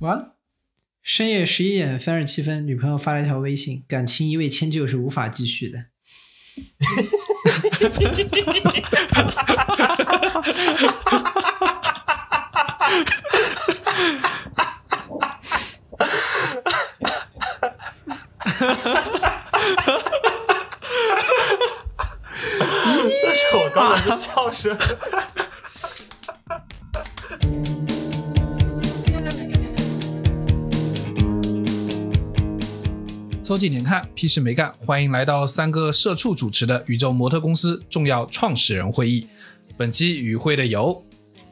完了。深夜十一点三十七分，女朋友发了一条微信：“感情一味迁就是无法继续的。这是我刚才的笑声。周几年看，屁事没干。欢迎来到三个社畜主持的宇宙模特公司重要创始人会议。本期与会的有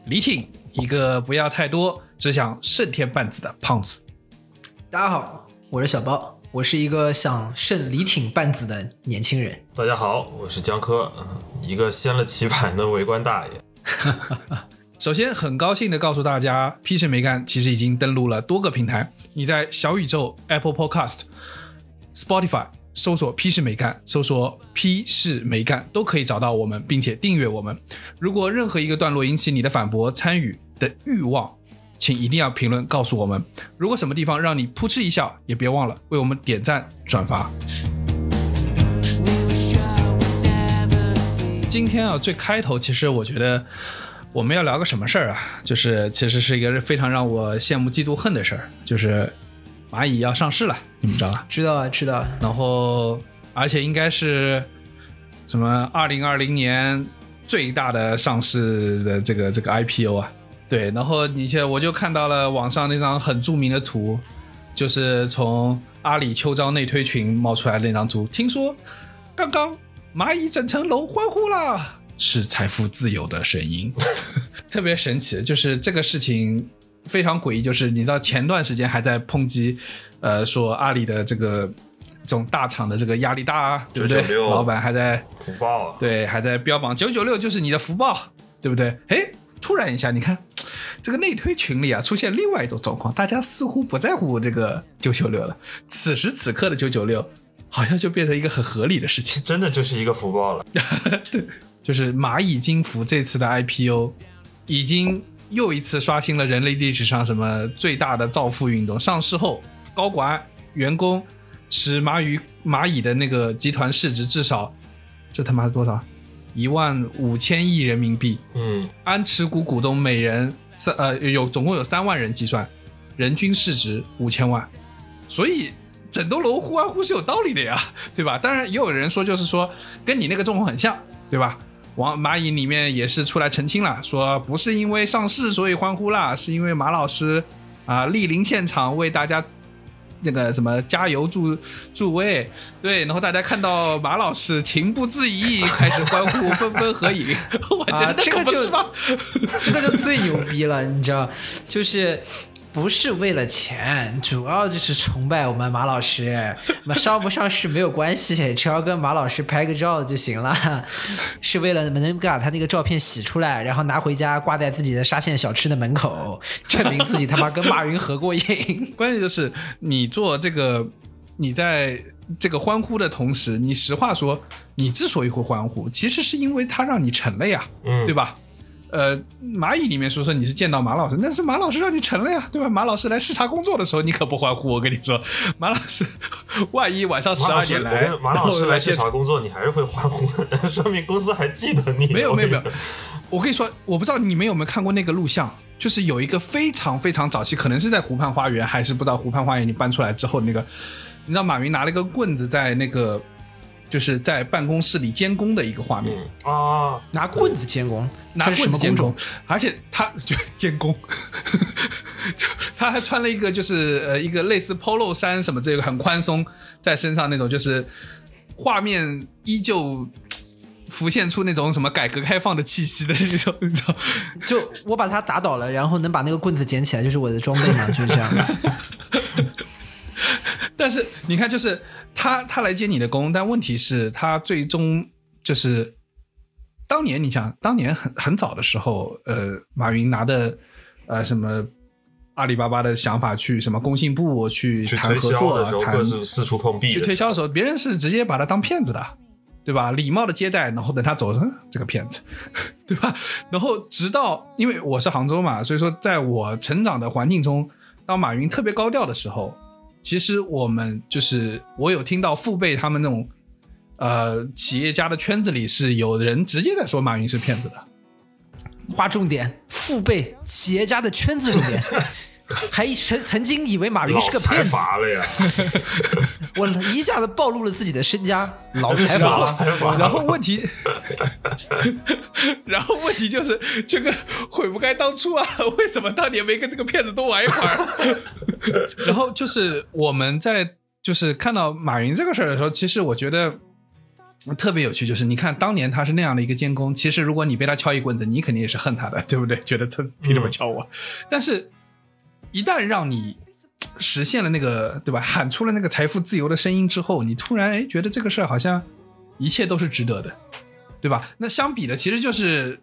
李挺，一个不要太多，只想胜天半子的胖子。大家好，我是小包，我是一个想胜李挺半子的年轻人。大家好，我是江科，一个掀了棋盘的围观大爷。首先，很高兴的告诉大家，屁事没干其实已经登录了多个平台。你在小宇宙、Apple Podcast、Spotify 搜索“屁事没干”，搜索“屁事没干”都可以找到我们，并且订阅我们。如果任何一个段落引起你的反驳、参与的欲望，请一定要评论告诉我们。如果什么地方让你扑哧一笑，也别忘了为我们点赞转发。今天啊，最开头其实我觉得我们要聊个什么事儿啊？就是其实是一个非常让我羡慕、嫉妒、恨的事儿，就是蚂蚁要上市了，你们知道吧？知道啊，知道。然后而且应该是什么二零二零年最大的上市的这个这个 IPO 啊？对，然后你现在我就看到了网上那张很著名的图，就是从阿里秋招内推群冒出来的那张图。听说刚刚蚂蚁整层楼欢呼啦，是财富自由的声音，特别神奇。就是这个事情非常诡异，就是你知道前段时间还在抨击，呃，说阿里的这个这种大厂的这个压力大啊，对不对？老板还在福报啊！对，还在标榜九九六就是你的福报，对不对？哎，突然一下，你看这个内推群里啊，出现另外一种状况，大家似乎不在乎这个九九六了。此时此刻的九九六，好像就变成一个很合理的事情。真的就是一个福报了。对就是蚂蚁金服这次的 IPO，已经又一次刷新了人类历史上什么最大的造富运动。上市后，高管、员工使蚂蚁蚂蚁的那个集团市值至少，这他妈是多少？一万五千亿人民币。嗯，按持股股东每人三呃有总共有三万人计算，人均市值五千万，所以整栋楼呼欢呼是有道理的呀，对吧？当然也有人说就是说跟你那个状况很像，对吧？王蚂蚁里面也是出来澄清了，说不是因为上市所以欢呼啦，是因为马老师啊莅临现场为大家那个什么加油助助威，对，然后大家看到马老师情不自已，开始欢呼，纷纷合影。我觉得啊这个就？这个就最牛逼了，你知道，就是不是为了钱，主要就是崇拜我们马老师。那上不上市没有关系，只要跟马老师拍个照就行了。是为了能把他那个照片洗出来，然后拿回家挂在自己的沙县小吃的门口，证明自己他妈跟马云合过影。关键就是你做这个，你在这个欢呼的同时，你实话说，你之所以会欢呼，其实是因为他让你成了呀，嗯对吧？呃，蚂蚁里面说说你是见到马老师，那是马老师让你成了呀，对吧？马老师来视察工作的时候，你可不欢呼。我跟你说，马老师万一晚上十二点来，马老师来视察工作，你还是会欢呼的，说明公司还记得你。没有没有没有我跟你说，我跟你说，我不知道你们有没有看过那个录像，就是有一个非常非常早期，可能是在湖畔花园，还是不知道湖畔花园你搬出来之后那个，你知道马云拿了一个棍子在那个就是在办公室里监工的一个画面，嗯啊，拿棍子监工，拿棍子监工？，而且他就监工，就他还穿了一个就是呃一个类似 polo 衫什么这个很宽松在身上那种，就是画面依旧。浮现出那种什么改革开放的气息的那种，你知道？就我把他打倒了，然后能把那个棍子捡起来，就是我的装备嘛，就是这样。但是你看，就是他他来接你的工，但问题是，他最终就是当年你想，当年很很早的时候，呃，马云拿的呃什么阿里巴巴的想法去什么工信部去谈合作销的时候，谈四处碰壁。去推销的时候，别人是直接把他当骗子的，对吧？礼貌的接待，然后等他走，嗯，这个骗子，对吧？然后直到因为我是杭州嘛，所以说在我成长的环境中，当马云特别高调的时候，其实我们就是我有听到父辈他们那种呃企业家的圈子里是有人直接在说马云是骗子的。划重点，父辈企业家的圈子里面，还曾曾经以为马云是个骗子，阀了呀，我一下子暴露了自己的身家，老财老阀了。然后问题，然后问题就是这个悔不该当初啊！为什么当年没跟这个骗子多玩一会儿？然后就是我们在就是看到马云这个事儿的时候，其实我觉得特别有趣，就是你看当年他是那样的一个监工，其实如果你被他敲一棍子，你肯定也是恨他的，对不对？觉得他凭什么敲我？但是，一旦让你实现了那个对吧，喊出了那个财富自由的声音之后，你突然哎觉得这个事儿好像一切都是值得的，对吧？那相比的其实就是，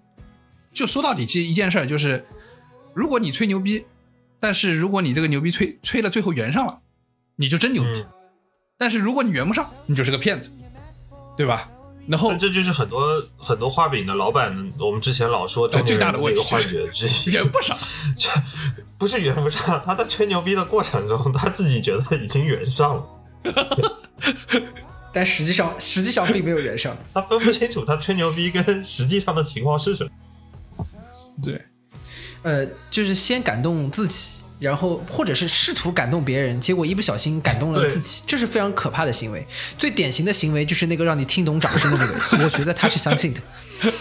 就说到底，其实一件事儿就是，如果你吹牛逼，但是如果你这个牛逼吹吹了最后圆上了，你就真牛逼；嗯但是如果你圆不上，你就是个骗子，对吧？然后但这就是很多很多画饼的老板，我们之前老说中最年人的那大的问题个幻觉之一。圆不上，这不是圆不上，他在吹牛逼的过程中，他自己觉得已经圆上了，但实际上，实际上并没有圆上。他分不清楚他吹牛逼跟实际上的情况是什么。对。呃，就是先感动自己，然后或者是试图感动别人，结果一不小心感动了自己，这是非常可怕的行为。最典型的行为就是那个让你听懂掌声的那个人，我觉得他是相信的，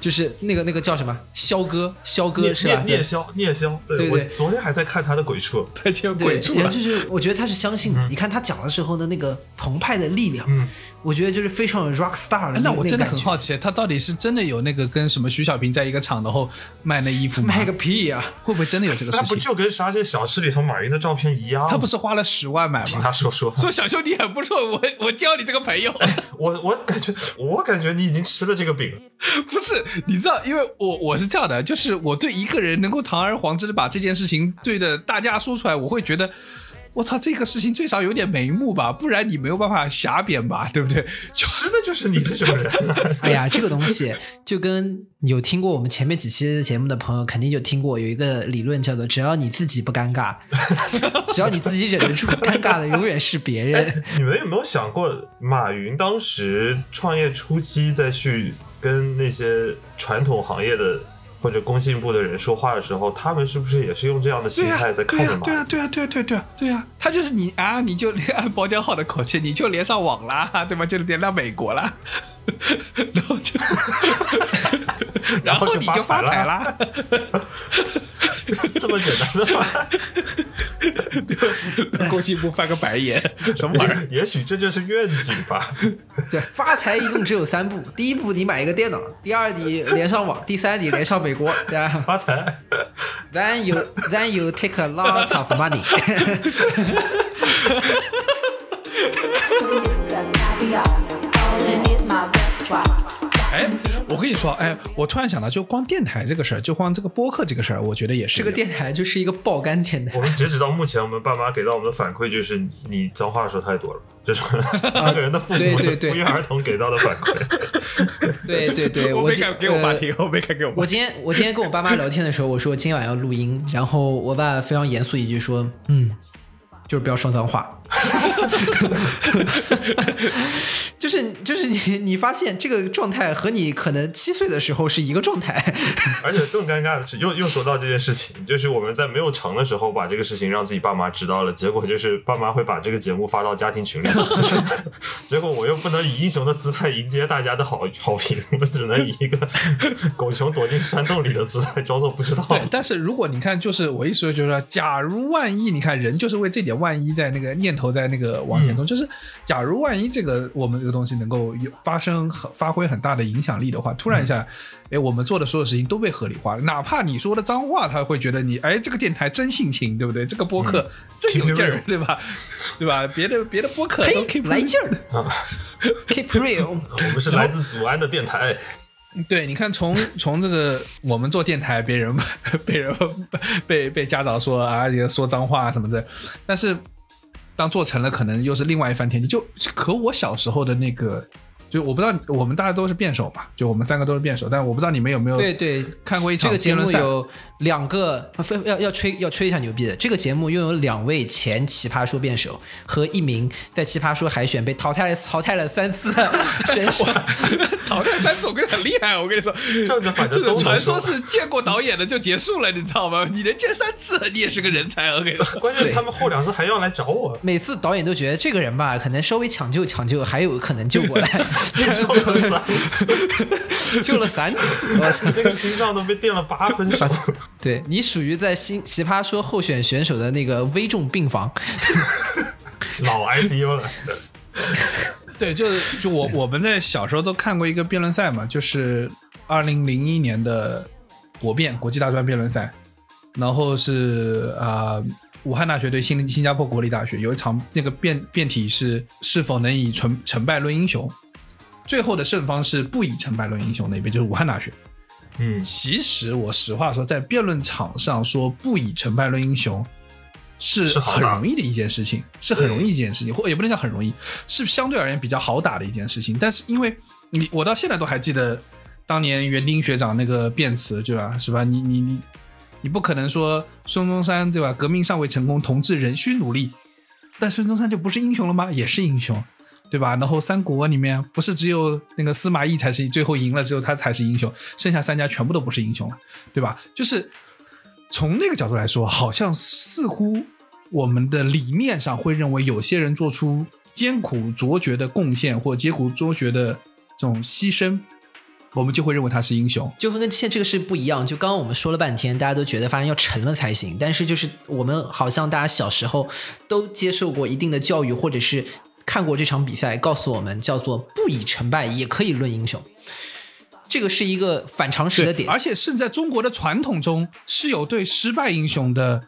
就是那个那个叫什么肖哥，肖哥是吧？聂聂霄，聂肖，对对我昨天还在看他的鬼畜，太见对，鬼畜。就是我觉得他是相信的。你看他讲的时候的那个澎湃的力量，嗯我觉得就是非常有 rock star 的哎那我真的很好奇，他到底是真的有那个跟什么徐小平在一个厂，然后卖那衣服吗？卖个屁呀、会不会真的有这个事情那不？就跟沙县小吃里头马云的照片一样？他不是花了十万买吗听吗？他说说，说小兄弟很不错，我我交你这个朋友。我我感觉我感觉你已经吃了这个饼了。不是，你知道，因为我我是这样的，就是我对一个人能够堂而皇之的把这件事情对着大家说出来，我会觉得。我操，这个事情最少有点眉目吧，不然你没有办法瞎编吧，对不对？就吃的就是你这种人，哎呀，这个东西就跟有听过我们前面几期节目的朋友肯定就听过，有一个理论叫做“只要你自己不尴尬，只要你自己忍得住，尴尬的永远是别人你们有没有想过，马云当时创业初期再去跟那些传统行业的或者工信部的人说话的时候，他们是不是也是用这样的心、态在看着马？对啊、对啊、对啊、对啊、对啊、对呀、他就是你啊，你就按包浆号的口气，你就连上网啦，对吧？就连到美国啦，然后就，然后你就发财啦。这么简单的吗？工信部翻个白眼，什么玩意儿？也许这就是愿景吧。对，发财一共只有三步：第一步你买一个电脑，第二你连上网，第三你连上美国，对吧？发财。Then you then you take a lot of money. 哎，我跟你说，哎，我突然想到，就光电台这个事儿，就光这个播客这个事儿，我觉得也是这个电台就是一个爆肝电台我。们截止到目前，我们爸妈给到我们的反馈就是你脏话说太多了，就是 三个人的父母对对对不约而同给到的反馈。对 对对，我没敢给我爸呃听，我没敢给我爸我今天我今天跟我爸妈聊天的时候，我说今晚要录音，然后我爸非常严肃一句说，嗯，就是不要说脏话。就是就是你你发现这个状态和你可能七岁的时候是一个状态，而且更尴尬的是，又又说到这件事情，就是我们在没有成的时候把这个事情让自己爸妈知道了，结果就是爸妈会把这个节目发到家庭群里，结果我又不能以英雄的姿态迎接大家的好好评，我只能以一个狗熊躲进山洞里的姿态装作不知道。对，但是如果你看，就是我意思就是说，假如万一你看人就是为这点万一在那个念头在那个往前走，就是假如万一这个我们这个东西能够有发生很发挥很大的影响力的话，突然一下，哎，我们做的所有事情都被合理化了，哪怕你说的脏话，他会觉得你哎这个电台真性情，对不对？这个播客真有劲儿，对吧？对吧？别的别的播客都来劲儿 啊，keep real。我们是来自祖安的电台，对，你看从 从这个我们做电台，别人被人被被家长说啊，也说脏话什么的，但是当做成了，可能又是另外一番天地。就和我小时候的那个就我不知道我们大家都是辩手嘛，就我们三个都是辩手，但我不知道你们有没有对对，看过一场这个节辩论赛？目有两个，非要要吹要吹一下牛逼的。这个节目拥有两位前奇葩说辩手和一名在奇葩说海选被淘汰了淘汰了三次的 选手。淘汰三次，我跟你很厉害，我跟你说，这个传说说是见过导演的就结束了，你知道吗？你能见三次，你也是个人才，我跟你说。关键是他们后两次还要来找我，每次导演都觉得这个人吧，可能稍微抢救抢救，还有可能救过来，救了三次，救了三次。我操！那个心脏都被电了八分手。对你属于在新奇葩说候选选手的那个危重病房。老 ICU 了，对，就是就我我们在小时候都看过一个辩论赛嘛，就是二零零一年的国辩国际大专辩论赛，然后是啊、呃武汉大学对新新加坡国立大学有一场那个辩辩题是是否能以成成败论英雄，最后的胜方是不以成败论英雄那边就是武汉大学。嗯，其实我实话说，在辩论场上说不以成败论英雄，是很容易的一件事情，是很容易一件事情，或也不能叫很容易，是相对而言比较好打的一件事情。但是因为你，我到现在都还记得当年园丁学长那个辩词，对吧？是吧？你你你你不可能说孙中山对吧？革命尚未成功，同志仍需努力。但孙中山就不是英雄了吗？也是英雄，对吧？然后三国里面不是只有那个司马懿才是最后赢了，只有他才是英雄，剩下三家全部都不是英雄了，对吧？就是从那个角度来说，好像似乎我们的理念上会认为有些人做出艰苦卓绝的贡献或艰苦卓绝的这种牺牲，我们就会认为他是英雄。就跟现在这个是不一样。就刚刚我们说了半天，大家都觉得发现要成了才行，但是就是我们好像大家小时候都接受过一定的教育，或者是看过这场比赛，告诉我们叫做不以成败也可以论英雄。这个是一个反常识的点，而且甚至在中国的传统中是有对失败英雄的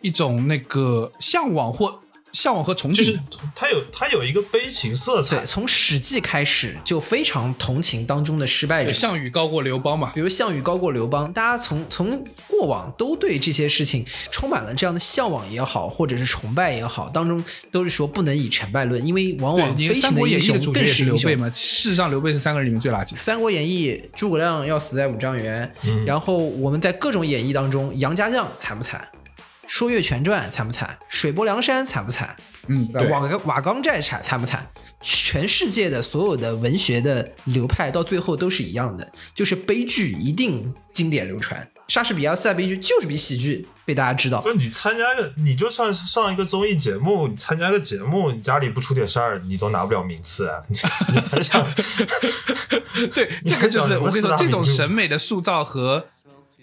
一种那个向往或向往和憧憬。就是他有他有一个悲情色彩对，，从《史记》开始就非常同情当中的失败者，项羽高过刘邦嘛比，如项羽高过刘邦，大家从从过往都对这些事情充满了这样的向往也好，或者是崇拜也好，当中都是说不能以成败论，因为往，往《悲情的英三国演义》的雄更主角是刘。备嘛。事实上，刘备是三个人里面最垃圾《三国演义》，诸葛亮要死在五丈原，嗯然后我们在各种演义当中，杨家将惨不惨？《说岳全传》惨不惨？水泊梁山惨不惨？嗯，瓦岗瓦岗寨惨惨不惨？全世界的所有的文学的流派到最后都是一样的，就是悲剧一定经典流传。莎士比亚四大悲剧就是比喜剧被大家知道不。是你参加个，你就算是上一个综艺节目，你参加个节目，你家里不出点事儿，你都拿不了名次啊！你你还想 对，这个就是我跟你说，这种审美的塑造和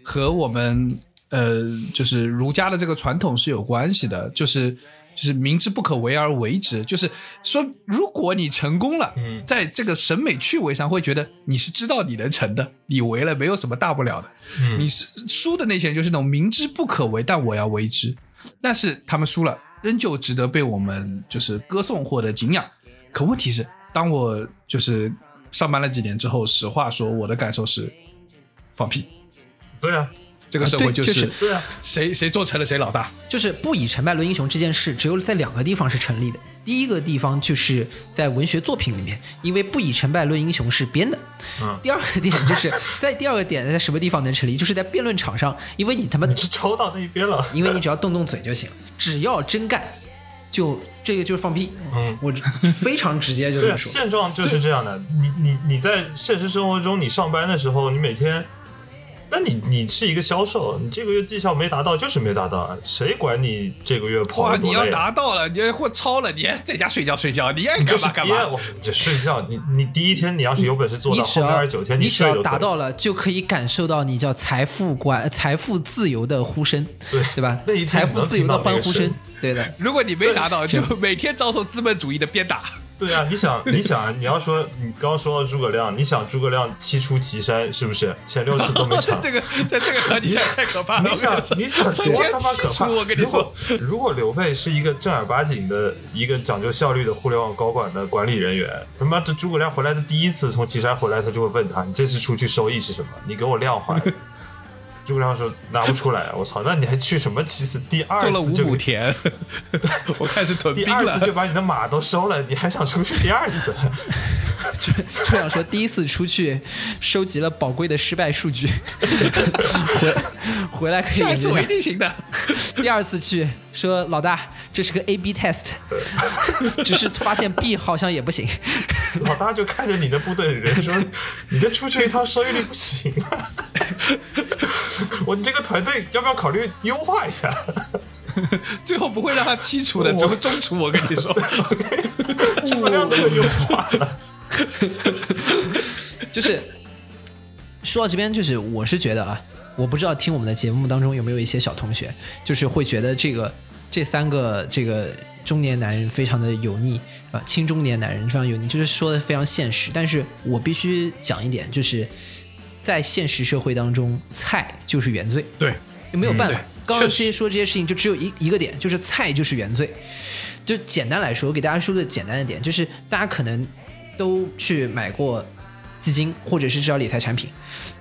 和我们呃，就是儒家的这个传统是有关系的，就是。就是明知不可为而为之，就是说，如果你成功了，嗯在这个审美趣味上会觉得你是知道你能成的，你为了没有什么大不了的。嗯你是输的那些人就是那种明知不可为，但我要为之，但是他们输了，仍旧值得被我们就是歌颂或者敬仰。可问题是，当我就是上班了几年之后，实话说，我的感受是放屁。对啊，这个社会就是是对啊，谁谁做成了谁老大。就是不以成败论英雄这件事，只有在两个地方是成立的。第一个地方就是在文学作品里面，因为不以成败论英雄是编的。嗯第二个点就是 在第二个点在什么地方能成立，就是在辩论场上，因为你他妈你抽到那一边了。因为你只要动动嘴就行，只要真干，就这个就是放屁。嗯，我非常直接就这么说。现状就是这样的。你你你在现实生活中，你上班的时候，你每天，但你你是一个销售，你这个月绩效没达到就是没达到啊，谁管你这个月跑哇，你要？达到了，你要或超了，你还在家睡觉睡觉，你爱干嘛干嘛。我你这睡觉，你你第一天你要是有本事做到，你只后面二要十九天你只要睡就可以达到了，就可以感受到你叫财富管财富自由的呼声，对对吧那一？财富自由的欢呼声，对的。如果你没达到，就每天遭受资本主义的鞭打。对啊，你想，你想，你要说你刚刚说到诸葛亮，你想诸葛亮七出祁山是不是前六次都没在成？这个在这个场景下太可怕了。你想，你想 多他妈可怕！我跟你如果说，如果刘备是一个正儿八经的一个讲究效率的互联网高管的管理人员，他妈这诸葛亮回来的第一次从祁山回来，他就会问他：“你这次出去收益是什么？你给我量化。”诸葛亮说：“拿不出来。”我操，那你还去什么其次？第二种了五次就田，我开始囤兵了第二次。就把你的马都收了，你还想出去第二次？诸葛亮说，第一次出去收集了宝贵的失败数据，回回来可以下一次我一。定行的。第二次去说老大，这是个 A/B test，只是发现 B 好像也不行。老大就看着你的部队的人说：“你这出去一趟收益率不行啊，我你这个团队要不要考虑优化一下？最后不会让他剔除的，只会中除。我跟你说，诸葛亮都有优化了。就是说到这边，就是我是觉得啊，我不知道听我们的节目当中有没有一些小同学，就是会觉得这个这三个这个中年男人非常的油腻啊，青中年男人非常油腻，就是说的非常现实。但是我必须讲一点，就是在现实社会当中，菜就是原罪。对，没有办法。嗯刚刚这些说这些事情，就只有一一个点，就是菜就是原罪。就简单来说，我给大家说个简单的点，就是大家可能都去买过基金，或者是至少理财产品。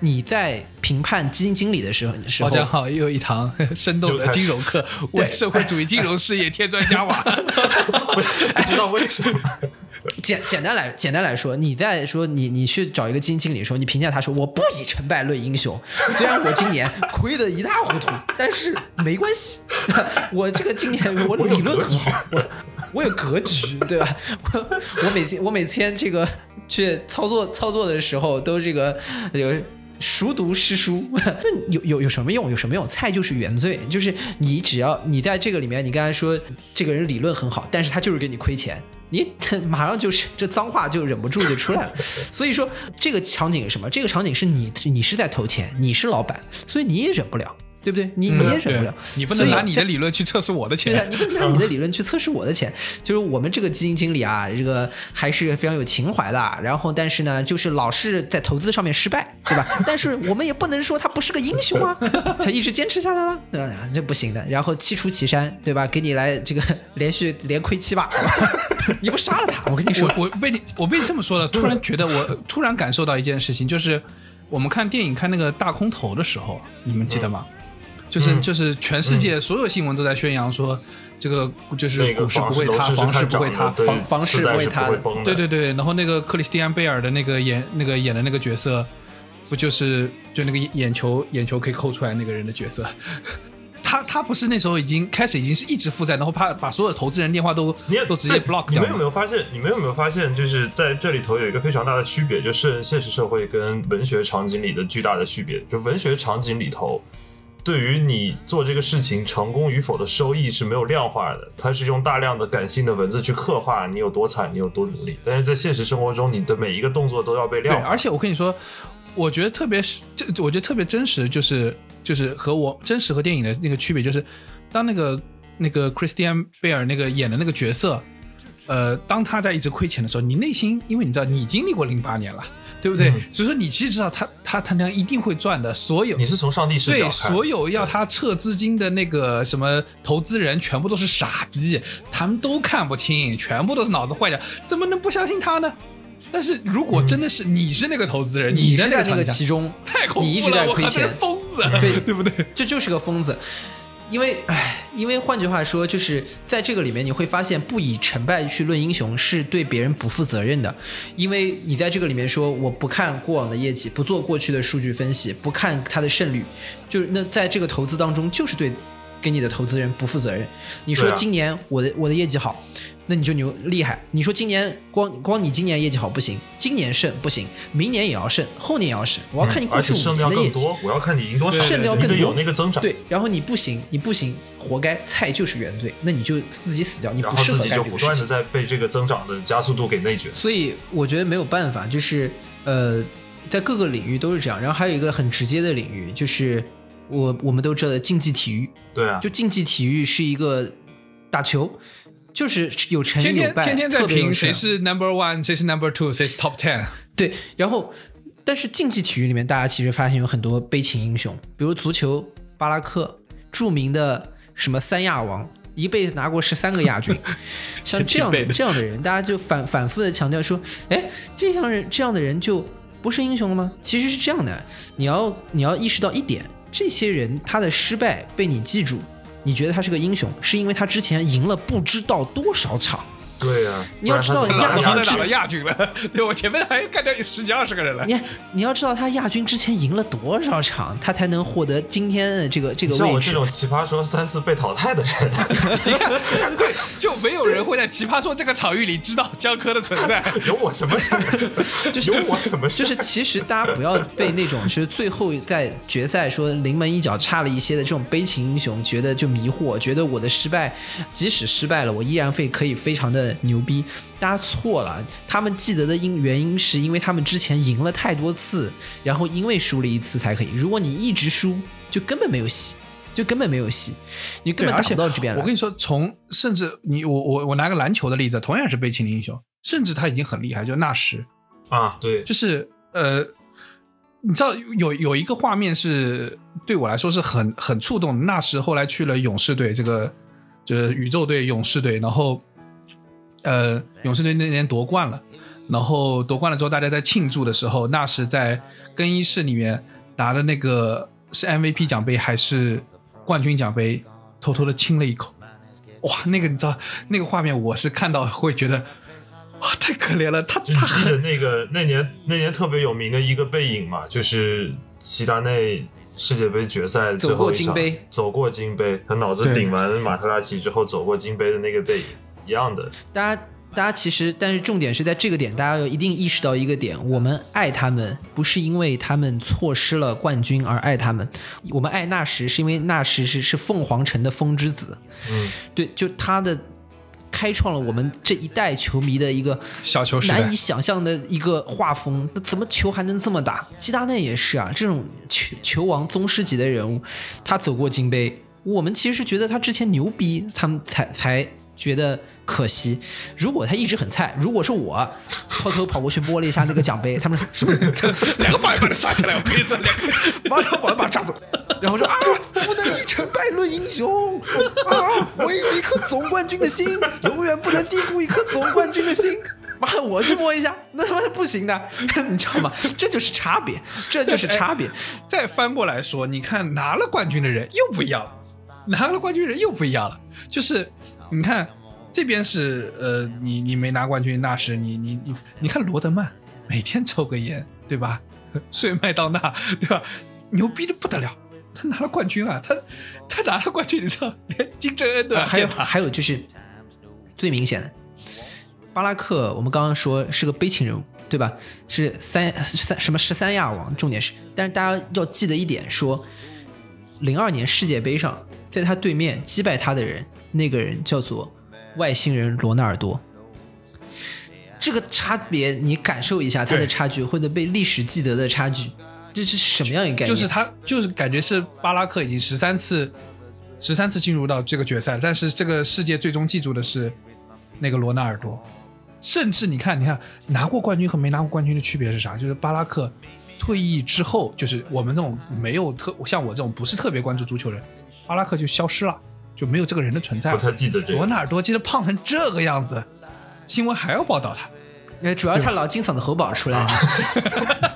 你在评判基金经理的时候，时候大家好又有一堂 生动的金融课，为社会主义金融事业添砖加瓦。不知道为什么，简简单来简单来说，你在说你你去找一个基金经理的时候，你评价他说我不以成败论英雄，虽然我今年亏得一塌糊涂，但是没关系，我这个今年我理论很好，我我有格局，对吧？我我每天我每天这个去操作操作的时候都这个这个。熟读诗书，那有有有什么用？有什么用？菜就是原罪，就是你只要你在这个里面，你刚才说这个人理论很好，但是他就是给你亏钱，你 马上就是这脏话就忍不住就出来了。所以说这个场景是什么？这个场景是你你是在投钱，你是老板，所以你也忍不了，对不对？你你也忍不了，你不能拿你的理论去测试我的对的，钱。你不能拿你的理论去测试我的钱。就是我们这个基金经理啊，这个还是非常有情怀的。然后，但是呢，就是老是在投资上面失败，对吧？但是我们也不能说他不是个英雄啊，他一直坚持下来了，对吧？这不行的。然后七出祁山，对吧？给你来这个连续连亏七把，你不杀了他，我跟你说我，我被你我被你这么说了，突然觉得我突然感受到一件事情，就是我们看电影看那个大空头的时候，你们记得吗？就是嗯就是全世界所有新闻都在宣扬说，这个就是那个股市不会塌，房市不会塌房房市不会塌。对对对，然后那个克里斯蒂安贝尔的那个演那个演的那个角色，不就是就那个眼球眼球可以抠出来那个人的角色？他他不是那时候已经开始已经是一直负债，然后怕把所有投资人电话都你都直接 block 掉你们有没？有发现？你们有没有发现，就是在这里头有一个非常大的区别，就是现实社会跟文学场景里的巨大的区别。就文学场景里头，对于你做这个事情成功与否的收益是没有量化的，它是用大量的感性的文字去刻画你有多惨，你有多努力。但是在现实生活中，你的每一个动作都要被，量化。而且我跟你说，我觉得特别是这，我觉得特别真实，就是就是和我真实和电影的那个区别，就是当那个那个 Christian 贝尔那个演的那个角色，呃，当他在一直亏钱的时候，你内心因为你知道你经历过零八年了，对不对？嗯所以说你其实知道他他他娘一定会赚的，所有你是从上帝视角对，所有要他撤资金的那个什么投资人，全部都是傻逼，他们都看不清，全部都是脑子坏掉，怎么能不相信他呢？但是如果真的是你是那个投资人，你是在那个其中，太恐怖了，你一直在亏钱疯子，对对不对？这就是个疯子。因为，唉，因为换句话说，就是在这个里面，你会发现不以成败去论英雄是对别人不负责任的。因为你在这个里面说我不看过往的业绩，不做过去的数据分析，不看它的胜率，就是那在这个投资当中，就是对给你的投资人不负责任。你说今年我的我的业绩好，那你就牛厉害。你说今年光光你今年业绩好不行，今年胜不行，明年也要胜，后年也要胜，我要看你过去五年的业多，我要看你赢多少，胜掉更多你得有那个增长。对，然后你不行，你不行，活该，菜就是原罪，那你就自己死掉，你不适合自己就不干这个事情。断的在被这个增长的加速度给内卷。所以我觉得没有办法，就是呃，在各个领域都是这样。然后还有一个很直接的领域，就是我我们都知道的竞技体育，对啊就，竞技体育是一个打球，就是有成天有败，天天天在评谁是 number one，谁是 number two，谁是 top ten。对，然后但是竞技体育里面，大家其实发现有很多悲情英雄，比如足球巴拉克，著名的什么三亚王。一辈子拿过十三个亚军，像这样的这样的人，大家就反反复的强调说，哎，这样人这样的人就不是英雄了吗？其实是这样的，你要你要意识到一点，这些人他的失败被你记住，你觉得他是个英雄，是因为他之前赢了不知道多少场，对呀、你要知道亚军打了亚军了，对我前面还干掉十几二十个人了。你你要知道他亚军之前赢了多少场，他才能获得今天的这个这个位置。像我这种奇葩说三次被淘汰的人，对，就没有人会在奇葩说这个场域里知道江科的存在。有我什么事儿？就是有我什么事？就是其实大家不要被那种就是最后在决赛说临门一脚差了一些的这种悲情英雄觉得就迷惑，觉得我的失败，即使失败了，我依然会可以非常的牛逼。大家错了，他们记得的因原因是因为他们之前赢了太多次，然后因为输了一次才可以。如果你一直输，就根本没有戏，就根本没有戏，你根，本打不到这边来。我跟你说，从甚至你我我我拿个篮球的例子，同样是悲情的英雄，甚至他已经很厉害，就纳什，啊，对，就是呃，你知道有有一个画面是对我来说是很很触动的。纳什后来去了勇士队，这个就是宇宙队、勇士队，然后呃，勇士队那年夺冠了，然后夺冠了之后，大家在庆祝的时候，纳什在更衣室里面拿的那个是 MVP 奖杯还是冠军奖杯，偷偷的亲了一口。哇，那个你知道那个画面，我是看到会觉得哇，太可怜了，他就他记得那个那年那年特别有名的一个背影嘛，就是齐达内世界杯决赛最走过后一场金杯，走过金杯，他脑子顶完马特拉齐之后走过金杯的那个背影一样的。大家，大家其实，但是重点是在这个点，大家要一定意识到一个点：我们爱他们，不是因为他们错失了冠军而爱他们，我们爱纳什是因为纳什是是凤凰城的风之子，嗯，对，就他的开创了我们这一代球迷的一个小球难以想象的一个画风，那怎么球还能这么打？基达内也是啊，这种球球王宗师级的人物，他走过金杯，我们其实是觉得他之前牛逼，他们才才觉得可惜。如果他一直很菜，如果是我偷偷跑过去摸了一下那个奖杯，他们说是不是两个保安把他抓起来，我跟你说，两个 马上把他把他抓走，然后说啊，不能以成败论英雄啊！我有一颗总冠军的心，永远不能低估一颗总冠军的心。妈，我去摸一下，那他妈不行的，你知道吗？这就是差别，这就是差别。再翻过来说，你看拿了冠军的人又不一样了，拿了冠军的人又不一样了。就是你看这边是呃，你你没拿冠军，那是你你你你看罗德曼每天抽个烟，对吧？睡麦当娜，对吧？牛逼的不得了，他拿了冠军啊，他他拿了冠军，你知道，连金正恩都还有。还有就是最明显的，巴拉克，我们刚刚说是个悲情人物，对吧？是三三什么十三亚王，重点是，但是大家要记得一点，说零二年世界杯上，在他对面击败他的人，那个人叫做外星人罗纳尔多。这个差别，你感受一下他的差距，或者被历史记得的差距，这是什么样一个概念？就是他，就是感觉是巴拉克已经十三次，十三次进入到这个决赛，但是这个世界最终记住的是那个罗纳尔多。甚至你看，你看拿过冠军和没拿过冠军的区别是啥？就是巴拉克退役之后，就是我们这种没有特像我这种不是特别关注足球人，巴拉克就消失了，就没有这个人的存在不。太记得这个。罗纳尔多记得胖成这个样子，新闻还要报道他。呃，主要他老金嗓子喉宝出来了。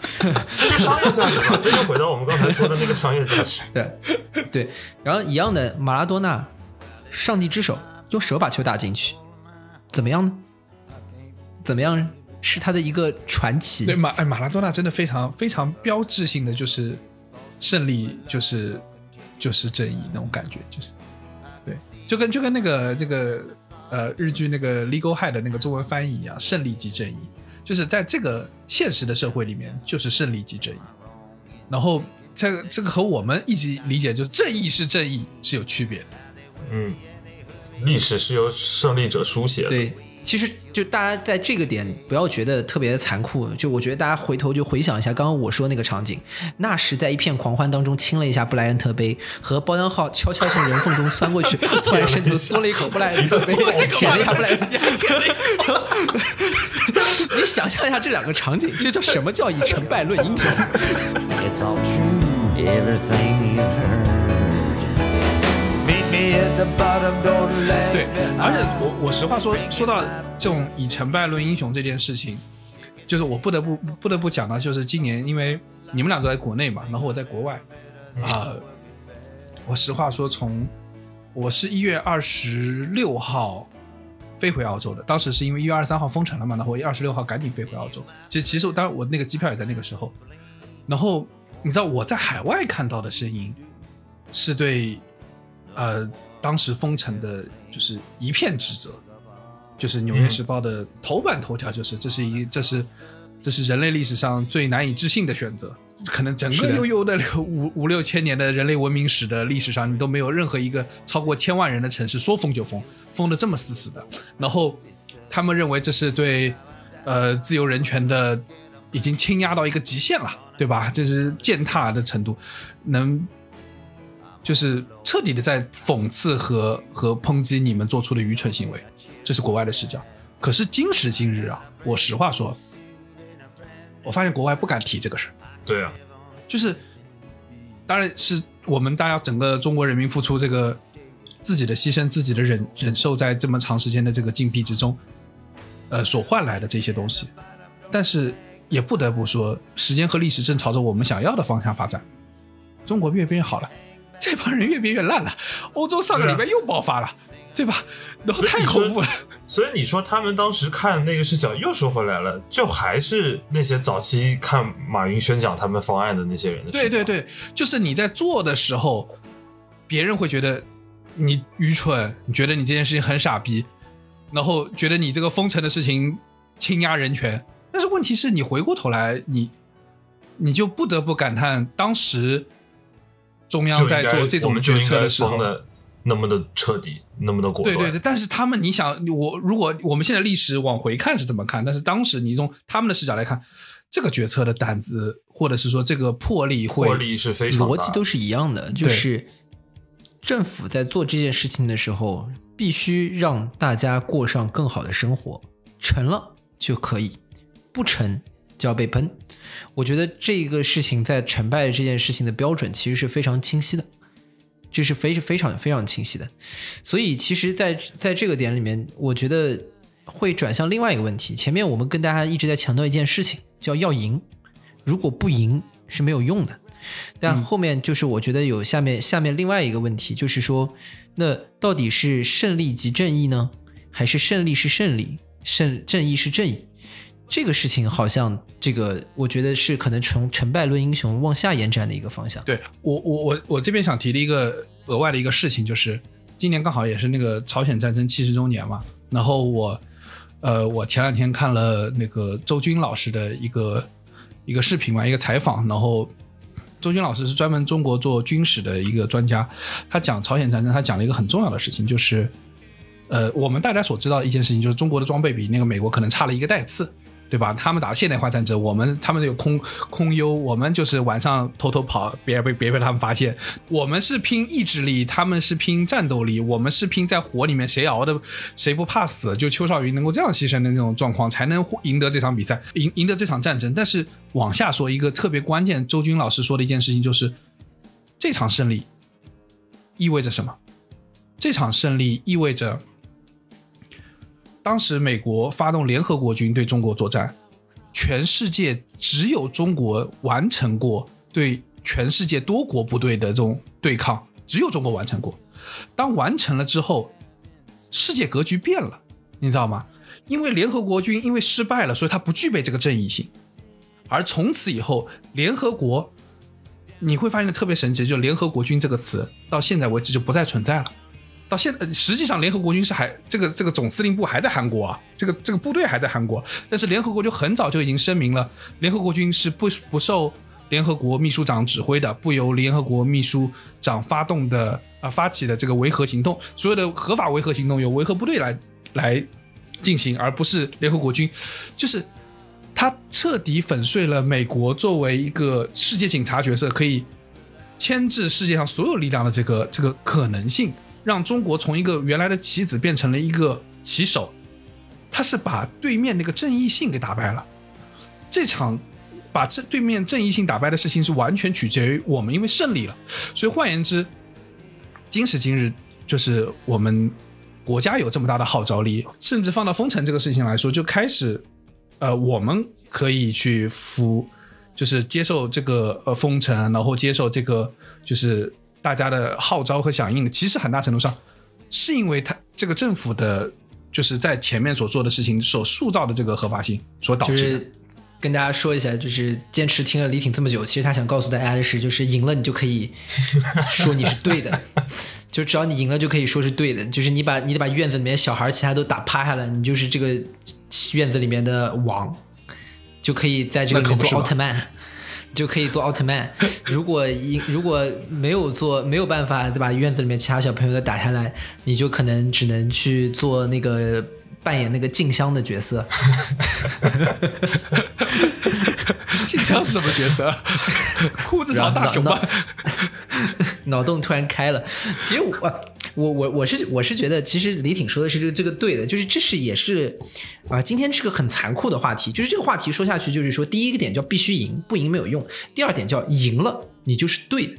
这是商业价值嘛？这就回到我们刚才说的那个商业价值。对对，然后一样的，马拉多纳，上帝之手用手把球打进去，怎么样呢？怎么样？是他的一个传奇。对马哎马拉多纳真的非常非常标志性的就是胜利就是就是正义那种感觉，就是对，就跟就跟那个这个呃日剧那个 Legal High 的那个中文翻译一样，胜利即正义，就是在这个现实的社会里面，就是胜利即正义。然后这个这个和我们一直理解就是正义是正义是有区别的。嗯，历史是由胜利者书写的。对，其实就大家在这个点不要觉得特别的残酷，就我觉得大家回头就回想一下刚刚我说那个场景，那时在一片狂欢当中亲了一下布莱恩特杯，和包厢号悄悄从人缝中钻过去，突然伸头嘬了一口布莱恩特杯，舔了一下布莱恩特杯。你想象一下这两个场景，这叫什么叫以成败论英雄？对而且我我实话说，说到这种以成败论英雄这件事情，就是我不得不不得不讲到，就是今年因为你们俩都在国内嘛，然后我在国外，啊、我实话说，从我是一月二十六号飞回澳洲的。当时是因为一月二十三号封城了嘛，然后我二十六号赶紧飞回澳洲。其实其实当然我那个机票也在那个时候。然后你知道我在海外看到的声音，是对呃当时封城的就是一片指责，就是《纽约时报》的头版头条就是这是一这是这是人类历史上最难以置信的选择。可能整个悠悠的六五五六千年的人类文明史的历史上，你都没有任何一个超过千万人的城市说封就封，封的这么死死的。然后他们认为这是对呃自由人权的已经倾压到一个极限了，对吧？这是践踏的程度，能就是彻底的在讽刺和和抨击你们做出的愚蠢行为，这是国外的视角。可是今时今日啊，我实话说，我发现国外不敢提这个事儿。对啊，就是，当然是我们大家整个中国人民付出这个自己的牺牲、自己的忍忍受，在这么长时间的这个禁闭之中，呃，所换来的这些东西。但是也不得不说，时间和历史正朝着我们想要的方向发展。中国越变越好了，这帮人越变越烂了。欧洲上个礼拜又爆发了，对吧？然后太恐怖了。所以你说他们当时看那个视角，又说回来了，就还是那些早期看马云宣讲他们方案的那些人的。对对对，就是你在做的时候，别人会觉得你愚蠢，你觉得你这件事情很傻逼，然后觉得你这个封城的事情倾压人权。但是问题是你回过头来，你你就不得不感叹，当时中央在做这种决策的时候封，的那么的彻底，那么的果断。对对对，但是他们，你想，我如果我们现在历史往回看是怎么看，但是当时你从他们的视角来看，这个决策的胆子，或者是说这个魄力会，魄力是非常逻辑都是一样的，就是政府在做这件事情的时候，必须让大家过上更好的生活，成了就可以，不成就要被喷。我觉得这个事情在成败这件事情的标准其实是非常清晰的，这是非非常非常清晰的。所以其实在，在这个点里面，我觉得会转向另外一个问题。前面我们跟大家一直在强调一件事情，叫要赢，如果不赢是没有用的。但后面就是我觉得有下面下面另外一个问题，就是说，那到底是胜利即正义呢，还是胜利是胜利，胜正义是正义？这个事情好像这个，我觉得是可能从成败论英雄往下延展的一个方向。对我我我我这边想提的一个额外的一个事情，就是今年刚好也是那个朝鲜战争七十周年嘛，然后我呃我前两天看了那个周军老师的一个一个视频嘛，一个采访，然后周军老师是专门中国做军史的一个专家，他讲朝鲜战争，他讲了一个很重要的事情，就是呃我们大家所知道的一件事情，就是中国的装备比那个美国可能差了一个代次。对吧？他们打现代化战争，我们他们有空空优，我们就是晚上偷偷跑，别被别被他们发现。我们是拼意志力，他们是拼战斗力，我们是拼在火里面谁熬的谁不怕死。就邱少云能够这样牺牲的那种状况，才能赢得这场比赛，赢赢得这场战争。但是往下说一个特别关键，周军老师说的一件事情就是，这场胜利意味着什么？这场胜利意味着。当时美国发动联合国军对中国作战，全世界只有中国完成过对全世界多国部队的这种对抗，只有中国完成过。当完成了之后，世界格局变了，你知道吗？因为联合国军因为失败了，所以它不具备这个正义性。而从此以后，联合国你会发现特别神奇，就联合国军这个词到现在为止就不再存在了。到现在，实际上联合国军是还这个这个总司令部还在韩国啊，这个这个部队还在韩国，但是联合国就很早就已经声明了，联合国军是不不受联合国秘书长指挥的，不由联合国秘书长发动的啊、发起的这个维和行动，所有的合法维和行动由维和部队来来进行，而不是联合国军，就是他彻底粉碎了美国作为一个世界警察角色可以牵制世界上所有力量的这个这个可能性。让中国从一个原来的棋子变成了一个棋手，他是把对面那个正义性给打败了。这场把这对面正义性打败的事情是完全取决于我们，因为胜利了。所以换言之，今时今日，就是我们国家有这么大的号召力，甚至放到封城这个事情来说，就开始，呃，我们可以去服，就是接受这个呃封城，然后接受这个就是。大家的号召和响应，其实很大程度上是因为他这个政府的就是在前面所做的事情所塑造的这个合法性所导致的。是跟大家说一下，就是坚持听了李挺这么久，其实他想告诉大家的是，就是赢了你就可以 说你是对的，就只要你赢了就可以说是对的，就是你把你得把院子里面小孩其他都打趴下了，你就是这个院子里面的王，就可以在这个里面那可不是吧做奥特曼。就可以做奥特曼。如果一，如果没有做，没有办法把院子里面其他小朋友都打下来，你就可能只能去做那个扮演那个静香的角色。静香是什么角色？裤子上大熊吧？脑洞突然开了。其实我我我我是我是觉得，其实李挺说的是这个这个对的，就是这是也是啊、今天是个很残酷的话题，就是这个话题说下去，就是说第一个点叫必须赢，不赢没有用；第二点叫赢了你就是对的。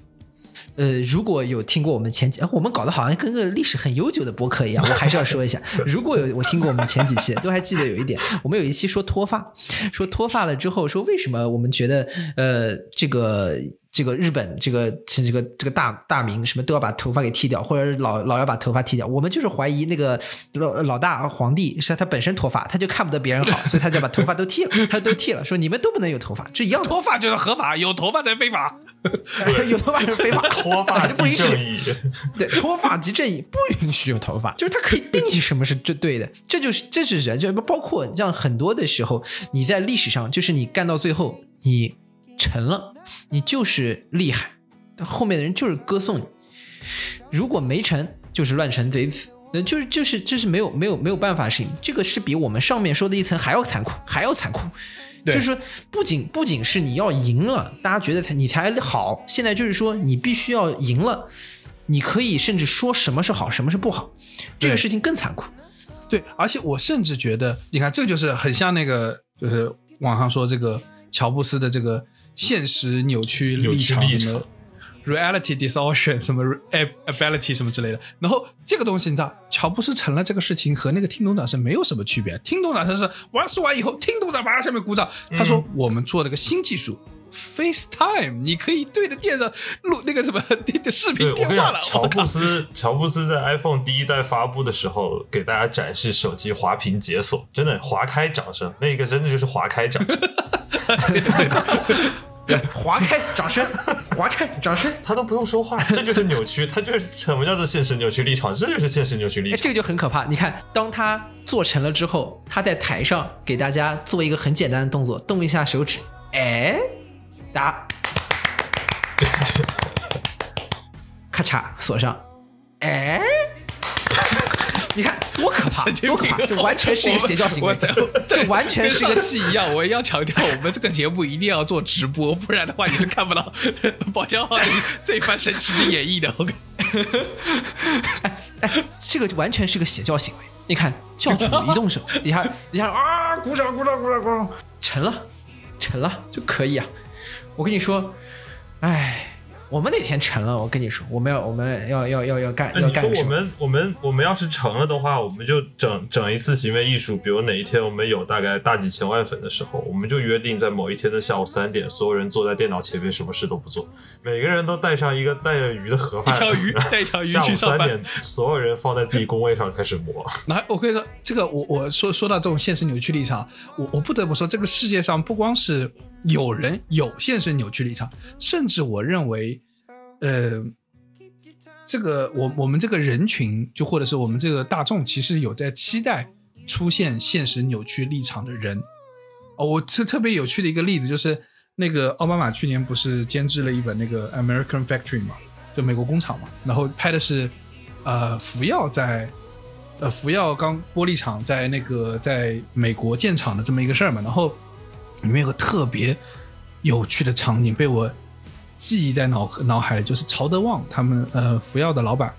呃，如果有听过我们前几，啊我们搞得好像跟个历史很悠久的博客一样，我还是要说一下，如果有我听过我们前几期，都还记得有一点，我们有一期说脱发，说脱发了之后，说为什么我们觉得呃这个这个日本这个这个这个大大明什么都要把头发给剃掉，或者老老要把头发剃掉，我们就是怀疑那个 老老大皇帝是他本身脱发，他就看不得别人好，所以他就把头发都剃了，他都剃了，说你们都不能有头发，这一样的，脱发就是合法，有头发才非法。有头发是非法，脱发不允许对，脱发即正义，不允许有头发，就是他可以定义什么是这对的，这就是这是人，就包括像很多的时候，你在历史上，就是你干到最后，你成了，你就是厉害，后面的人就是歌颂你，如果没成，就是乱臣贼子。那就是就是就是没有没有没有办法的事情，这个是比我们上面说的一层还要残酷，还要残酷。就是说，不仅不仅是你要赢了，大家觉得他你才好，现在就是说你必须要赢了，你可以甚至说什么是好，什么是不好，这个事情更残酷。对，而且我甚至觉得，你看，这就是很像那个，就是网上说这个乔布斯的这个现实扭曲扭立场，什么 reality distortion，什么 ab- ability 什么之类的。然后这个东西，你知道，乔布斯成了这个事情和那个听懂掌声没有什么区别。听懂掌声是完说完以后，听董长马上下面鼓掌，他说我们做了个新技术。FaceTime，你可以对着电脑录那个什么 对着视频电话了。我跟你讲，乔布斯 乔布斯在 iPhone 第一代发布的时候，给大家展示手机滑屏解锁，真的划开掌声，那个真的就是划开掌声，划开掌声，划开掌声。他都不用说话，这就是扭曲，他就是什么叫做现实扭曲立场，这就是现实扭曲立哎，场。这个就很可怕。你看，当他做成了之后，他在台上给大家做一个很简单的动作，动一下手指，哎，打，咔嚓锁上，哎。你看多可怕，多可怕！这完全是一个邪教行为，我在这完全是一个跟上期一样，我也要强调，我们这个节目一定要做直播，不然的话你是看不到宝强浩这一番神奇的演绎的。OK，这个完全是个邪教行为。你看，教主一动手，你看，你看啊，鼓掌，鼓掌，鼓掌，鼓掌，成了，成了就可以啊。我跟你说，哎，我们哪天成了，我跟你说，我们要，我们要，要，要，要干，要干什么？们我们我们要是成了的话，我们就整整一次行为艺术，比如哪一天我们有大概大几千万粉的时候，我们就约定在某一天的下午三点，所有人坐在电脑前面，什么事都不做，每个人都带上一个带着鱼的盒饭，一条鱼 带一条鱼下午去上班三点，所有人放在自己工位上开始磨。来，我跟你说，这个我我说说到这种现实扭曲立场，我我不得不说，这个世界上不光是有人有现实扭曲立场，甚至我认为，呃，这个我我们这个人群，就或者是我们这个大众，其实有在期待出现现实扭曲立场的人。哦，我特特别有趣的一个例子就是，那个奥巴马去年不是监制了一本那个 American Factory 嘛，就美国工厂嘛，然后拍的是呃福耀在呃福耀钢玻璃厂在那个在美国建厂的这么一个事儿嘛，然后里面有个特别有趣的场景被我记忆在脑脑海里，就是曹德旺他们呃福耀的老板。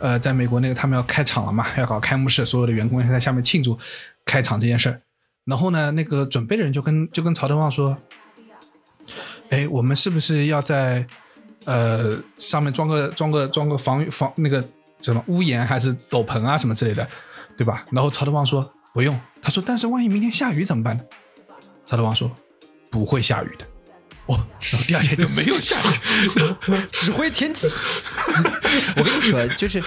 呃，在美国那个他们要开厂了嘛，要搞开幕式，所有的员工要在下面庆祝开厂这件事儿。然后呢，那个准备的人就跟就跟曹德旺说：“哎，我们是不是要在呃上面装个装个装个防防那个什么屋檐还是斗篷啊什么之类的，对吧？”然后曹德旺说：“不用。”他说：“但是万一明天下雨怎么办呢？”曹德旺说：“不会下雨的。”哦，然后第二天就没有下雨。指挥天气。我跟你说，就是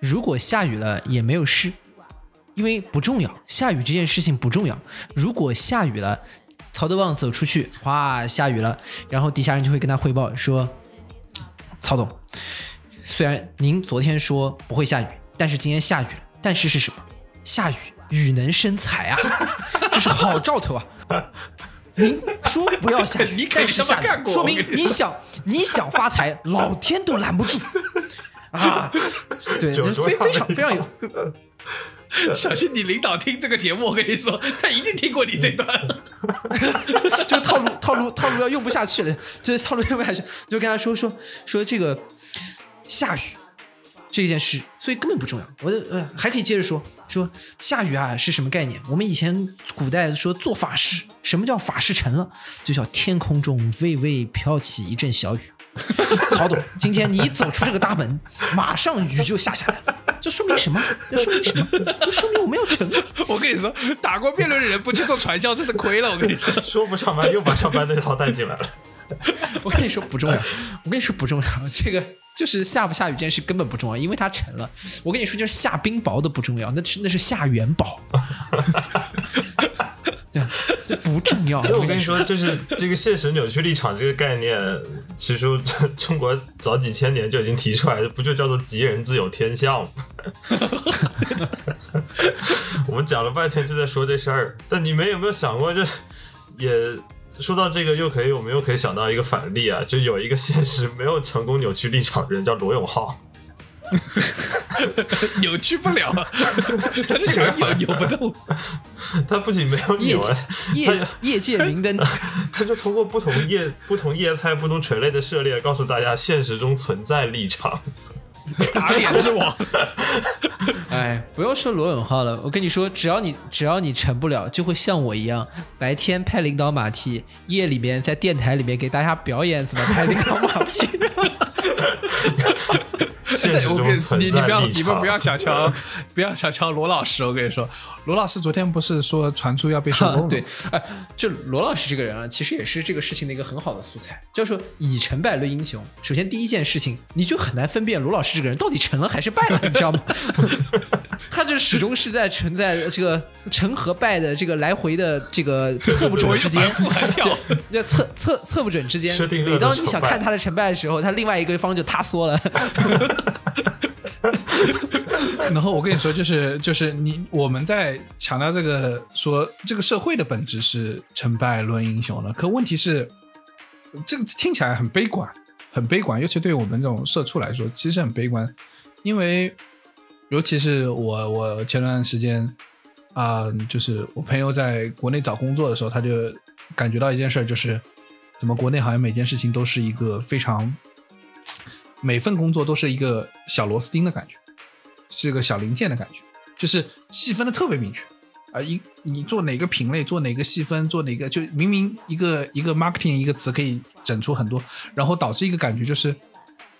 如果下雨了也没有事，因为不重要，下雨这件事情不重要。如果下雨了，曹德旺走出去，哗，下雨了，然后底下人就会跟他汇报说：“曹总，虽然您昨天说不会下雨，但是今天下雨了。但是是什么？下雨，雨能生财啊，这是好兆头啊！您说不要下雨，你可以但是下雨，说明你你想你想发财，老天都拦不住啊！对，非非常非常有。非 小心你领导听这个节目，我跟你说，他一定听过你这段。这个套路套路套路要用不下去了，这个套路用不下去，就跟他说说说这个下雨这件事，所以根本不重要。我的呃还可以接着说说下雨啊是什么概念？我们以前古代说做法事，什么叫法事成了？就叫天空中微微飘起一阵小雨。曹董，今天你一走出这个大门，马上雨就下下来了。这说明什么？这说明什么？这说明我们要成。我跟你说，打过辩论的人不去做传销，这是亏了。我跟你说，说不上班又把上班那套带进来了。我跟你说不重要，我跟你说不重要，这个就是下不下雨这件事根本不重要，因为它沉了。我跟你说，就是下冰雹都不重要，那是那是下元宝。对，这不重要。其实我跟你说，就是这个现实扭曲立场这个概念，其实 中国早几千年就已经提出来，不就叫做吉人自有天相吗？我们讲了半天就在说这事儿，但你们有没有想过，这也说到这个，又可以我们又可以想到一个反例啊，就有一个现实没有成功扭曲立场的人叫罗永浩。扭曲不了，他就想扭扭不动。他不仅没有扭啊，他业业界明灯，他就通过不同业、不同业态、不同垂类的涉猎，告诉大家现实中存在立场。打脸之王，哎，不用说罗永浩了，我跟你说，只要你只要你成不了，就会像我一样，白天拍领导马屁，夜里面在电台里面给大家表演怎么拍领导马屁。现在我跟中存你你不要。你们不要小瞧 不要小瞧罗老师，我跟你说，罗老师昨天不是说传出要被收购 吗？对，哎，就罗老师这个人啊，其实也是这个事情的一个很好的素材。就是说以成败论英雄，首先第一件事情，你就很难分辨罗老师这个人到底成了还是败了，你知道吗？他就始终是在存在这个成和败的这个来回的这个测不准之间，反复还跳。这测测测不准之间每当你想看他的成败的时候，他另外一个方就塌缩了。然后我跟你说，就是就是你我们在强调这个说这个社会的本质是成败论英雄了，可问题是这个听起来很悲观，很悲观，尤其对我们这种社畜来说，其实很悲观，因为尤其是我我前段时间啊、就是我朋友在国内找工作的时候，他就感觉到一件事，就是怎么国内好像每件事情都是一个非常每份工作都是一个小螺丝钉的感觉。是个小零件的感觉，就是细分的特别明确啊！一你做哪个品类，做哪个细分，做哪个，就明明一个一个 marketing 一个词可以整出很多，然后导致一个感觉就是，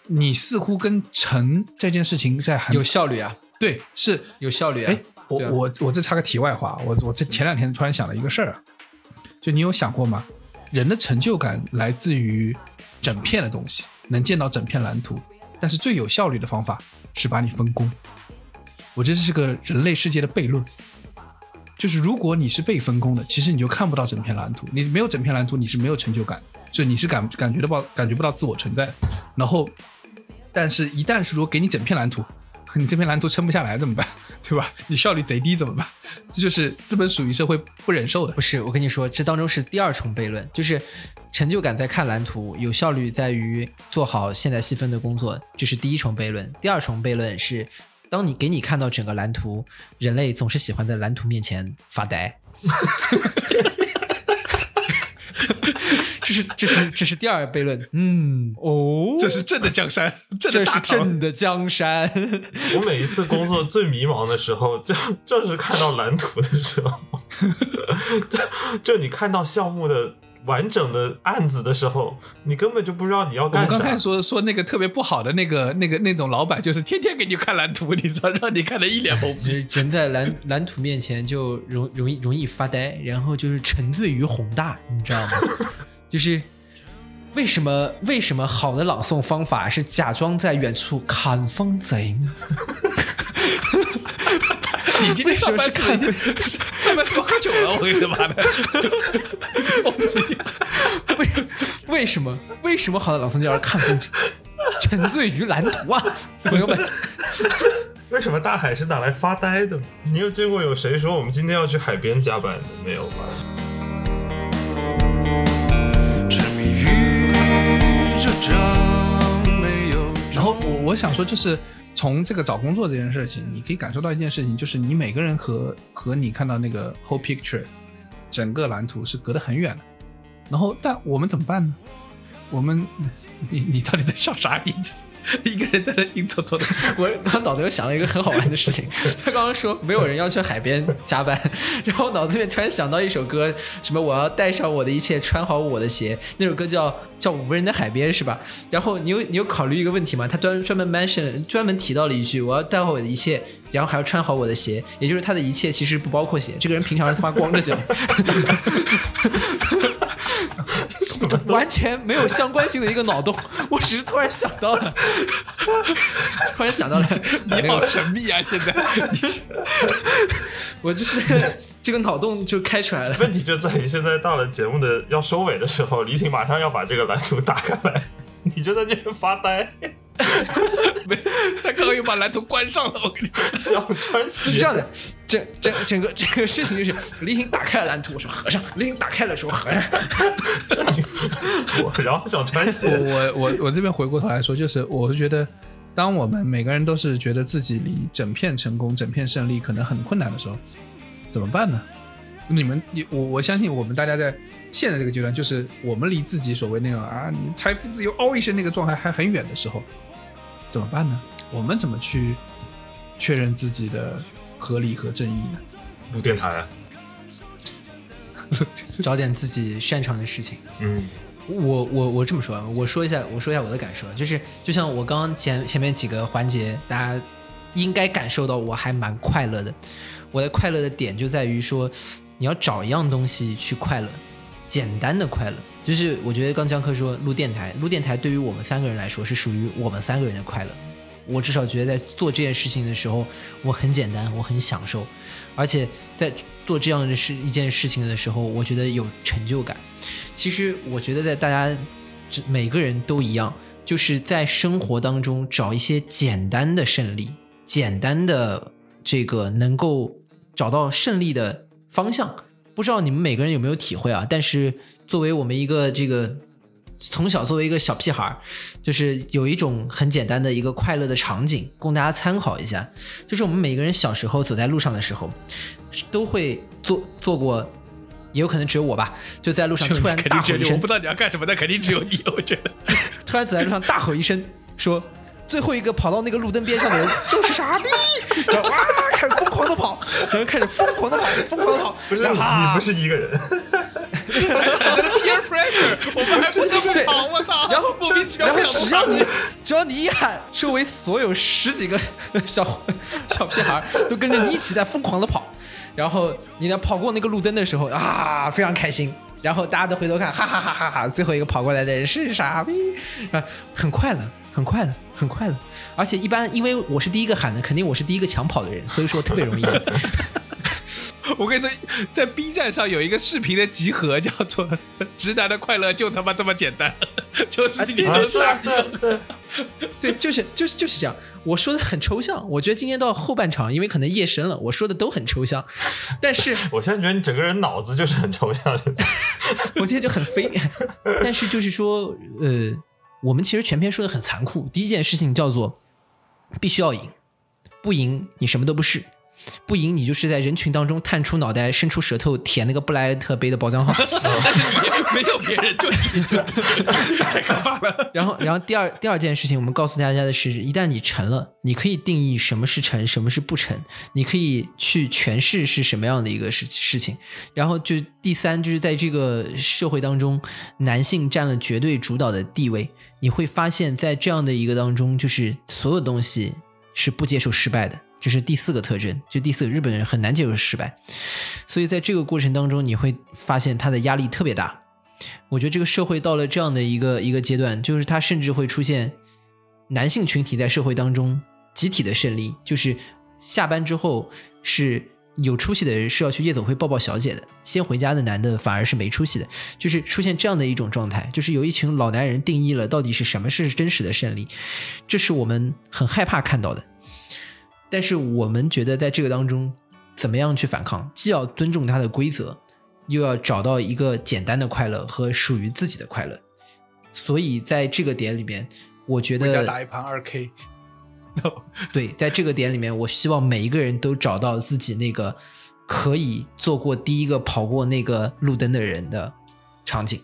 你似乎跟成这件事情在很有效率啊，对是有效率啊！哎，我啊我我这插个题外话，我我这前两天突然想了一个事儿啊，就你有想过吗？人的成就感来自于整片的东西，能见到整片蓝图，但是最有效率的方法是把你分工。我觉得这是个人类世界的悖论，就是如果你是被分工的，其实你就看不到整片蓝图，你没有整片蓝图，你是没有成就感，就你是感感觉得到感觉不到自我存在的。然后，但是一旦是说给你整片蓝图，你这片蓝图撑不下来怎么办？对吧？你效率贼低怎么办？这就是资本主义社会不忍受的不。是，我跟你说，这当中是第二重悖论，就是成就感在看蓝图，有效率在于做好现在细分的工作，这是第一重悖论。第二重悖论是，当你给你看到整个蓝图，人类总是喜欢在蓝图面前发呆。这是这是这是第二悖论，嗯哦，这是朕的江山，正 这是的大唐。朕的江山。我每一次工作最迷茫的时候，就就是看到蓝图的时候，就就你看到项目的完整的案子的时候，你根本就不知道你要我干啥。我刚才说说那个特别不好的那个那个那种老板，就是天天给你看蓝图，你知道，让你看的一脸懵逼。人人在蓝蓝图面前就容容易容易发呆，然后就是沉醉于宏大，你知道吗？就是为什么为什么好的朗诵方法是假装在远处看风景？你今天上班是不是上班是不是喝酒了？我跟你他妈的，疯子。为为什么为什么好的朗诵就要看风景？沉醉于蓝图啊，朋友们！为什么大海是拿来发呆的？你有见过有谁说我们今天要去海边加班的？没有吧？然后我我想说，就是从这个找工作这件事情，你可以感受到一件事情，就是你每个人和和你看到那个 whole picture 整个蓝图是隔得很远的。然后，但我们怎么办呢？我们，你你到底在笑啥？你 一个人在那硬搓搓的。我刚脑子又想了一个很好玩的事情，他刚刚说没有人要去海边加班，然后脑子里面突然想到一首歌，什么我要带上我的一切，穿好我的鞋，那首歌叫叫无人的海边是吧？然后你有你有考虑一个问题吗？他专专门 mention 专门提到了一句，我要带好我的一切，然后还要穿好我的鞋，也就是他的一切其实不包括鞋，这个人平常是他妈光着脚。完全没有相关性的一个脑洞，我只是突然想到了，突然想到了，你好神秘啊！现在，我就是 这个脑洞就开出来了。问题就在于现在到了节目的要收尾的时候，李挺马上要把这个篮球打开来，你就在这边发呆，没，他刚刚又把蓝图关上了。我跟你说，想穿鞋是这样的，整整整个整个事情就是李挺打开了蓝图，我说合上；李挺打开了说合上。我然后想穿鞋，我我我这边回过头来说，就是我是觉得，当我们每个人都是觉得自己离整片成功、整片胜利可能很困难的时候，怎么办呢？你们，你我我相信我们大家在现在这个阶段，就是我们离自己所谓那种啊，你财富自由嗷一声那个状态还很远的时候，怎么办呢？我们怎么去确认自己的合理和正义呢？录电台啊，找点自己擅长的事情。嗯，我我我这么说啊，我说一下，我说一下我的感受，就是就像我刚刚前前面几个环节，大家应该感受到我还蛮快乐的。我的快乐的点就在于说，你要找一样东西去快乐，简单的快乐。就是我觉得刚江科说录电台，录电台对于我们三个人来说是属于我们三个人的快乐。我至少觉得在做这件事情的时候，我很简单，我很享受，而且在做这样的事一件事情的时候，我觉得有成就感。其实我觉得在大家每个人都一样，就是在生活当中找一些简单的胜利，简单的这个能够找到胜利的方向。不知道你们每个人有没有体会啊？但是作为我们一个这个从小作为一个小屁孩儿，就是有一种很简单的一个快乐的场景，供大家参考一下。就是我们每个人小时候走在路上的时候，都会做做过，也有可能只有我吧，就在路上突然肯大吼一声我不，知道你要干什么，但肯定只有你。我觉得，突然走在路上大吼一声，说最后一个跑到那个路灯边上的人 就是傻逼，然后啊开始疯狂的跑，然后开始疯狂的跑，疯狂的跑，不是你不是一个人，产生了 peer pressure，我们还不这么对，我操！然后莫名其妙然后只要你只要你一喊，周围所有十几个小 小屁孩都跟着你一起在疯狂的跑，然后你呢跑过那个路灯的时候啊，非常开心。然后大家都回头看，哈哈哈哈哈！最后一个跑过来的人是傻逼，啊，很快乐，很快的，很快的。而且一般因为我是第一个喊的，肯定我是第一个抢跑的人，所以说特别容易。我跟你说，在 B 站上有一个视频的集合，叫做 “直男的快乐就他妈这么简单”，就是你啊就是傻逼。对对，对，就是就是就是这样。我说的很抽象，我觉得今天到后半场，因为可能夜深了，我说的都很抽象，但是我现在觉得你整个人脑子就是很抽象，现在我今天就很飞。但是就是说，呃，我们其实全篇说的很残酷。第一件事情叫做必须要赢，不赢你什么都不是。不赢，你就是在人群当中探出脑袋、伸出舌头舔那个布莱特杯的包浆号。但是你没有别人，就你，就 太可怕了。然后，然后第二第二件事情，我们告诉大家的是，一旦你成了，你可以定义什么是成，什么是不成，你可以去诠释是什么样的一个事事情。然后就第三，就是在这个社会当中，男性占了绝对主导的地位。你会发现在这样的一个当中，就是所有东西是不接受失败的。这是第四个特征，就第四个日本人很难接受失败，所以在这个过程当中，你会发现他的压力特别大。我觉得这个社会到了这样的一个一个阶段，就是它甚至会出现男性群体在社会当中集体的胜利，就是下班之后，是有出息的人是要去夜总会抱抱小姐的，先回家的男的反而是没出息的，就是出现这样的一种状态，就是有一群老男人定义了到底是什么是真实的胜利，这是我们很害怕看到的。但是我们觉得在这个当中，怎么样去反抗，既要尊重它的规则，又要找到一个简单的快乐和属于自己的快乐。所以在这个点里面，我觉得打一盘二 K。对，在这个点里面，我希望每一个人都找到自己那个可以做过第一个跑过那个路灯的人的场景，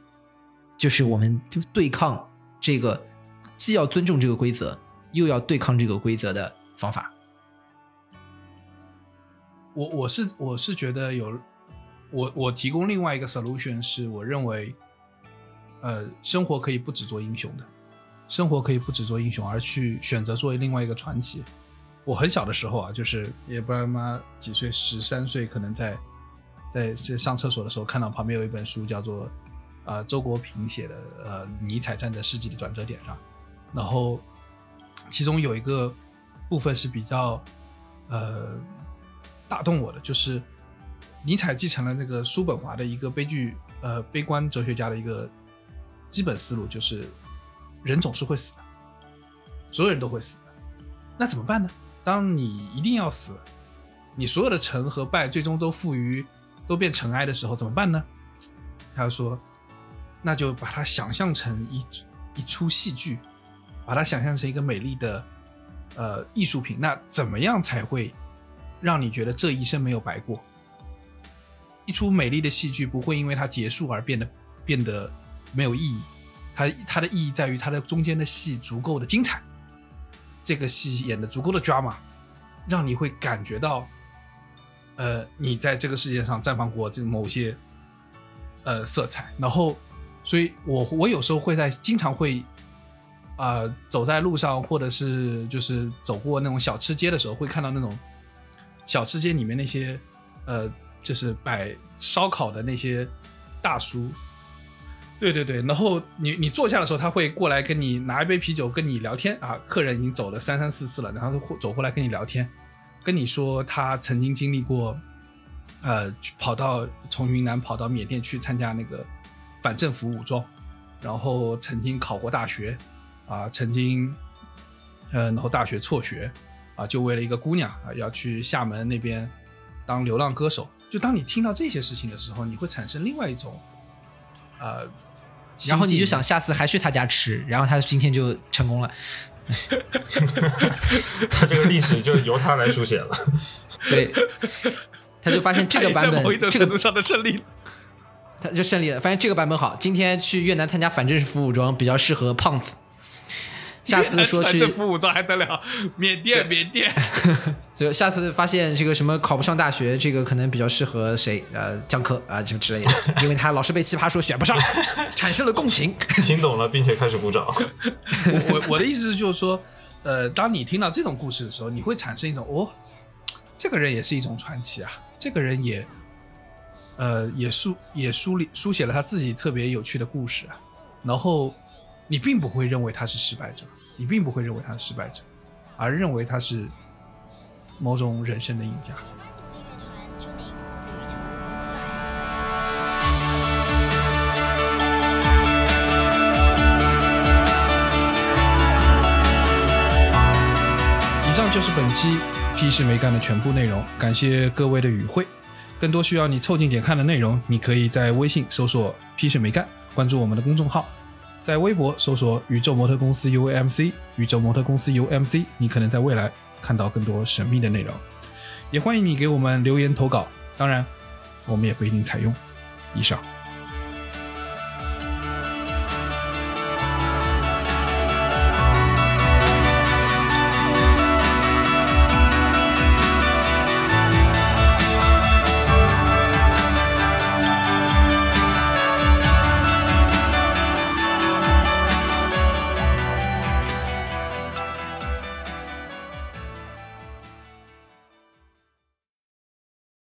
就是我们就对抗这个，既要尊重这个规则，又要对抗这个规则的方法。我我是我是觉得有，我我提供另外一个 solution 是我认为，呃，生活可以不只做英雄的，生活可以不只做英雄，而去选择作为另外一个传奇。我很小的时候啊，就是也不知道妈几岁，十三岁，可能在在在上厕所的时候看到旁边有一本书叫做呃周国平写的呃尼采站在世纪的转折点上，然后其中有一个部分是比较呃打动我的，就是尼采继承了那个叔本华的一个悲剧呃悲观哲学家的一个基本思路，就是人总是会死的，所有人都会死的，那怎么办呢？当你一定要死，你所有的成和败最终都付于都变尘埃的时候，怎么办呢？他说，那就把它想象成一一出戏剧，把它想象成一个美丽的呃艺术品。那怎么样才会让你觉得这一生没有白过？一出美丽的戏剧不会因为它结束而变得变得没有意义，它它的意义在于它的中间的戏足够的精彩。这个戏演的足够的 drama，让你会感觉到，呃，你在这个世界上绽放过这某些呃色彩。然后，所以我我有时候会在经常会啊、呃走在路上，或者是就是走过那种小吃街的时候，会看到那种小吃街里面那些呃，就是摆烧烤的那些大叔，对对对，然后你你坐下的时候，他会过来跟你拿一杯啤酒跟你聊天。啊。客人已经走了三三四四了，然后会走过来跟你聊天，跟你说他曾经经历过，呃，跑到从云南跑到缅甸去参加那个反政府武装，然后曾经考过大学，啊，曾经，呃，然后大学辍学，啊，就为了一个姑娘啊，要去厦门那边当流浪歌手。就当你听到这些事情的时候，你会产生另外一种，呃，然后你就想下次还去他家吃，然后他今天就成功了。他这个历史就由他来书写了。对，他就发现这个版本 这个程度上的胜利。他就胜利了。发现这个版本好，今天去越南参加反政府武装比较适合胖子。下次说去政府武装还得了？缅甸，缅甸，所以下次发现这个什么考不上大学，这个可能比较适合谁？呃，江科啊，什么之类的，因为他老是被奇葩说选不上，产生了共情。听懂了，并且开始鼓掌。我我我的意思就是说，呃，当你听到这种故事的时候，你会产生一种哦，这个人也是一种传奇啊，这个人也，呃，也书也书里书写了他自己特别有趣的故事啊，然后你并不会认为他是失败者，你并不会认为他是失败者，而认为他是某种人生的赢家。以上就是本期屁事没干的全部内容，感谢各位的与会。更多需要你凑近点看的内容，你可以在微信搜索“屁事没干”，关注我们的公众号；在微博搜索“宇宙模特公司 UAMC”，宇宙模特公司 UMC，你可能在未来看到更多神秘的内容。也欢迎你给我们留言投稿，当然，我们也不一定采用。以上。